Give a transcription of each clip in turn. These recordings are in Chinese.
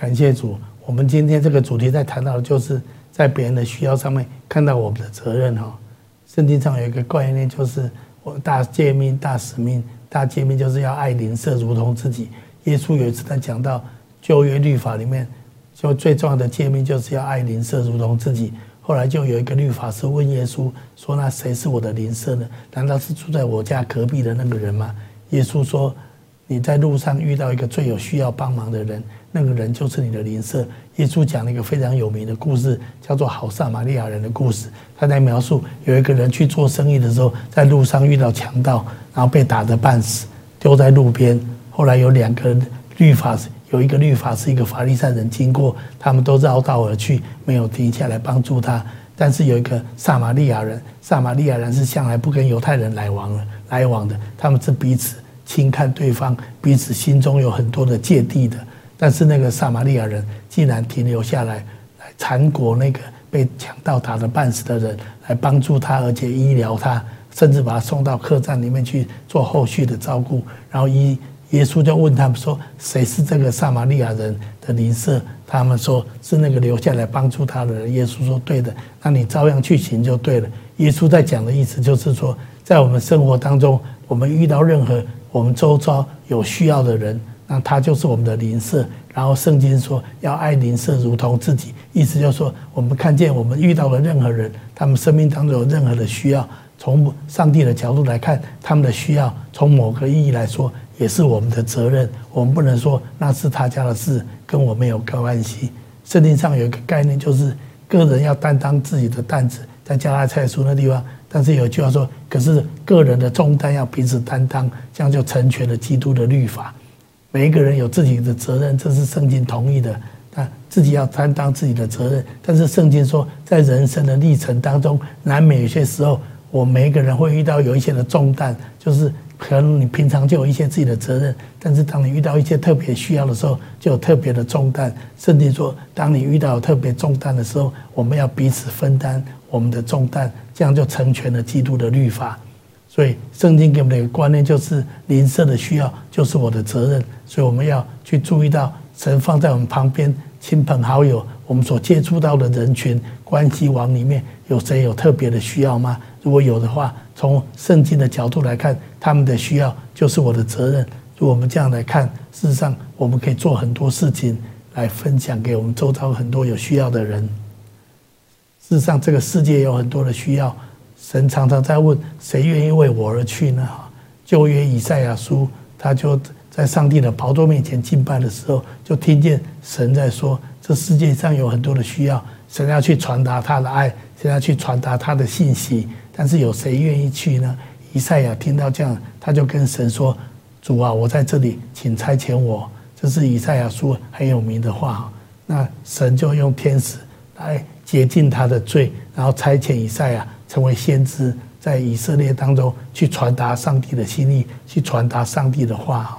感谢主。我们今天这个主题在谈到的就是在别人的需要上面看到我们的责任哈。圣经上有一个概念，就是我大诫命、大使命、大诫命就是要爱邻舍如同自己。耶稣有一次他讲到旧约律法里面，就最重要的诫命就是要爱邻舍如同自己。后来就有一个律法师问耶稣说：“那谁是我的邻舍呢？难道是住在我家隔壁的那个人吗？”耶稣说：“你在路上遇到一个最有需要帮忙的人。”那个人就是你的邻舍。耶稣讲了一个非常有名的故事，叫做好撒玛利亚人的故事。他在描述有一个人去做生意的时候，在路上遇到强盗，然后被打得半死，丢在路边。后来有两个律法，有一个律法是，一个法利赛人经过，他们都绕道而去，没有停下来帮助他。但是有一个撒玛利亚人，撒玛利亚人是向来不跟犹太人来往的，来往的，他们是彼此轻看对方，彼此心中有很多的芥蒂的。但是那个撒玛利亚人竟然停留下来，来缠裹那个被强盗打得半死的人，来帮助他，而且医疗他，甚至把他送到客栈里面去做后续的照顾。然后耶耶稣就问他们说：“谁是这个撒玛利亚人的邻舍？”他们说是那个留下来帮助他的人。耶稣说：“对的，那你照样去行就对了。”耶稣在讲的意思就是说，在我们生活当中，我们遇到任何我们周遭有需要的人。那他就是我们的邻舍，然后圣经说要爱邻舍如同自己，意思就是说，我们看见我们遇到了任何人，他们生命当中有任何的需要，从上帝的角度来看，他们的需要，从某个意义来说，也是我们的责任。我们不能说那是他家的事，跟我没有关系。圣经上有一个概念，就是个人要担当自己的担子，在加拉太书那地方，但是有句话说，可是个人的重担要彼此担当，这样就成全了基督的律法。每一个人有自己的责任，这是圣经同意的。他自己要担当自己的责任。但是圣经说，在人生的历程当中，难免有些时候，我每一个人会遇到有一些的重担，就是可能你平常就有一些自己的责任，但是当你遇到一些特别需要的时候，就有特别的重担。甚至说，当你遇到特别重担的时候，我们要彼此分担我们的重担，这样就成全了基督的律法。所以，圣经给我们的一个观念就是，邻舍的需要就是我的责任。所以，我们要去注意到，神放在我们旁边，亲朋好友，我们所接触到的人群关系网里面，有谁有特别的需要吗？如果有的话，从圣经的角度来看，他们的需要就是我的责任。如果我们这样来看，事实上，我们可以做很多事情来分享给我们周遭很多有需要的人。事实上，这个世界有很多的需要。神常常在问：谁愿意为我而去呢？哈，旧约以赛亚书，他就在上帝的宝座面前敬拜的时候，就听见神在说：这世界上有很多的需要，神要去传达他的爱，神要去传达他的信息。但是有谁愿意去呢？以赛亚听到这样，他就跟神说：主啊，我在这里，请差遣我。这是以赛亚书很有名的话。那神就用天使来洁净他的罪，然后差遣以赛亚。成为先知，在以色列当中去传达上帝的心意，去传达上帝的话。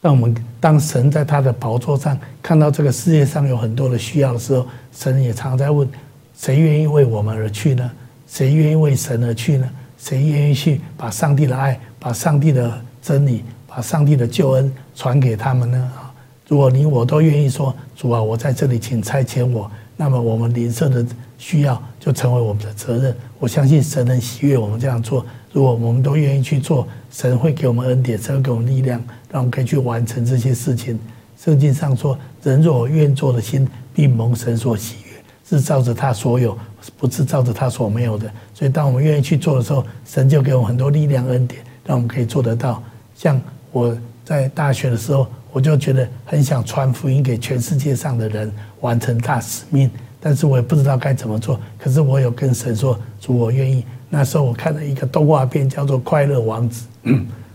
当我们当神在他的宝座上看到这个世界上有很多的需要的时候，神也常在问：谁愿意为我们而去呢？谁愿意为神而去呢？谁愿意去把上帝的爱、把上帝的真理、把上帝的救恩传给他们呢？啊！如果你我都愿意说：主啊，我在这里，请差遣我。那么我们邻舍的需要就成为我们的责任。我相信神能喜悦我们这样做。如果我们都愿意去做，神会给我们恩典，神会给我们力量，让我们可以去完成这些事情。圣经上说：“人若愿做的心，必蒙神所喜悦。”是照着他所有，不是照着他所没有的。所以，当我们愿意去做的时候，神就给我们很多力量、恩典，让我们可以做得到。像我在大学的时候。我就觉得很想传福音给全世界上的人，完成大使命，但是我也不知道该怎么做。可是我有跟神说：“主，我愿意。”那时候我看了一个动画片，叫做《快乐王子》。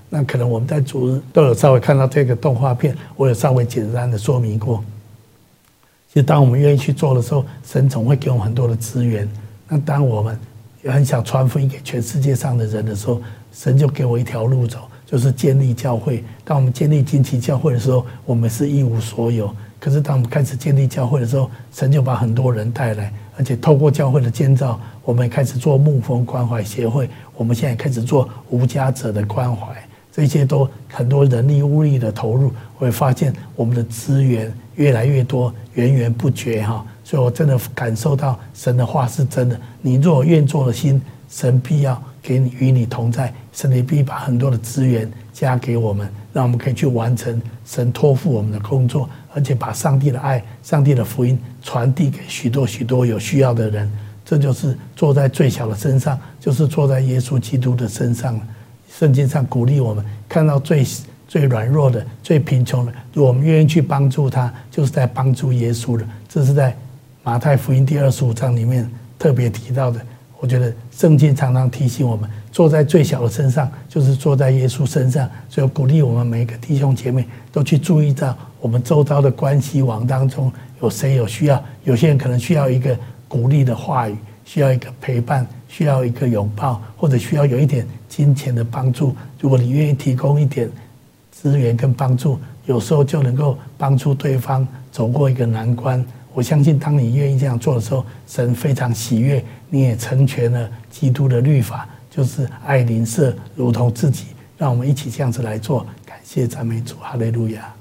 那可能我们在主日都有稍微看到这个动画片，我有稍微简单的说明过。其实，当我们愿意去做的时候，神总会给我们很多的资源。那当我们也很想传福音给全世界上的人的时候，神就给我一条路走。就是建立教会。当我们建立惊奇教会的时候，我们是一无所有。可是当我们开始建立教会的时候，神就把很多人带来，而且透过教会的建造，我们开始做牧风关怀协会。我们现在开始做无家者的关怀，这些都很多人力物力的投入，会发现我们的资源越来越多，源源不绝哈。所以我真的感受到神的话是真的。你若愿做的心，神必要给你与你同在，神也必把很多的资源加给我们，让我们可以去完成神托付我们的工作，而且把上帝的爱、上帝的福音传递给许多许多有需要的人。这就是坐在最小的身上，就是坐在耶稣基督的身上了。圣经上鼓励我们看到最最软弱的、最贫穷的，如果我们愿意去帮助他，就是在帮助耶稣了。这是在马太福音第二十五章里面特别提到的。我觉得圣经常常提醒我们，坐在最小的身上，就是坐在耶稣身上。所以鼓励我们每一个弟兄姐妹都去注意到我们周遭的关系网当中有谁有需要。有些人可能需要一个鼓励的话语，需要一个陪伴，需要一个拥抱，或者需要有一点。金钱的帮助，如果你愿意提供一点资源跟帮助，有时候就能够帮助对方走过一个难关。我相信，当你愿意这样做的时候，神非常喜悦，你也成全了基督的律法，就是爱邻舍如同自己。让我们一起这样子来做，感谢赞美主，哈利路亚。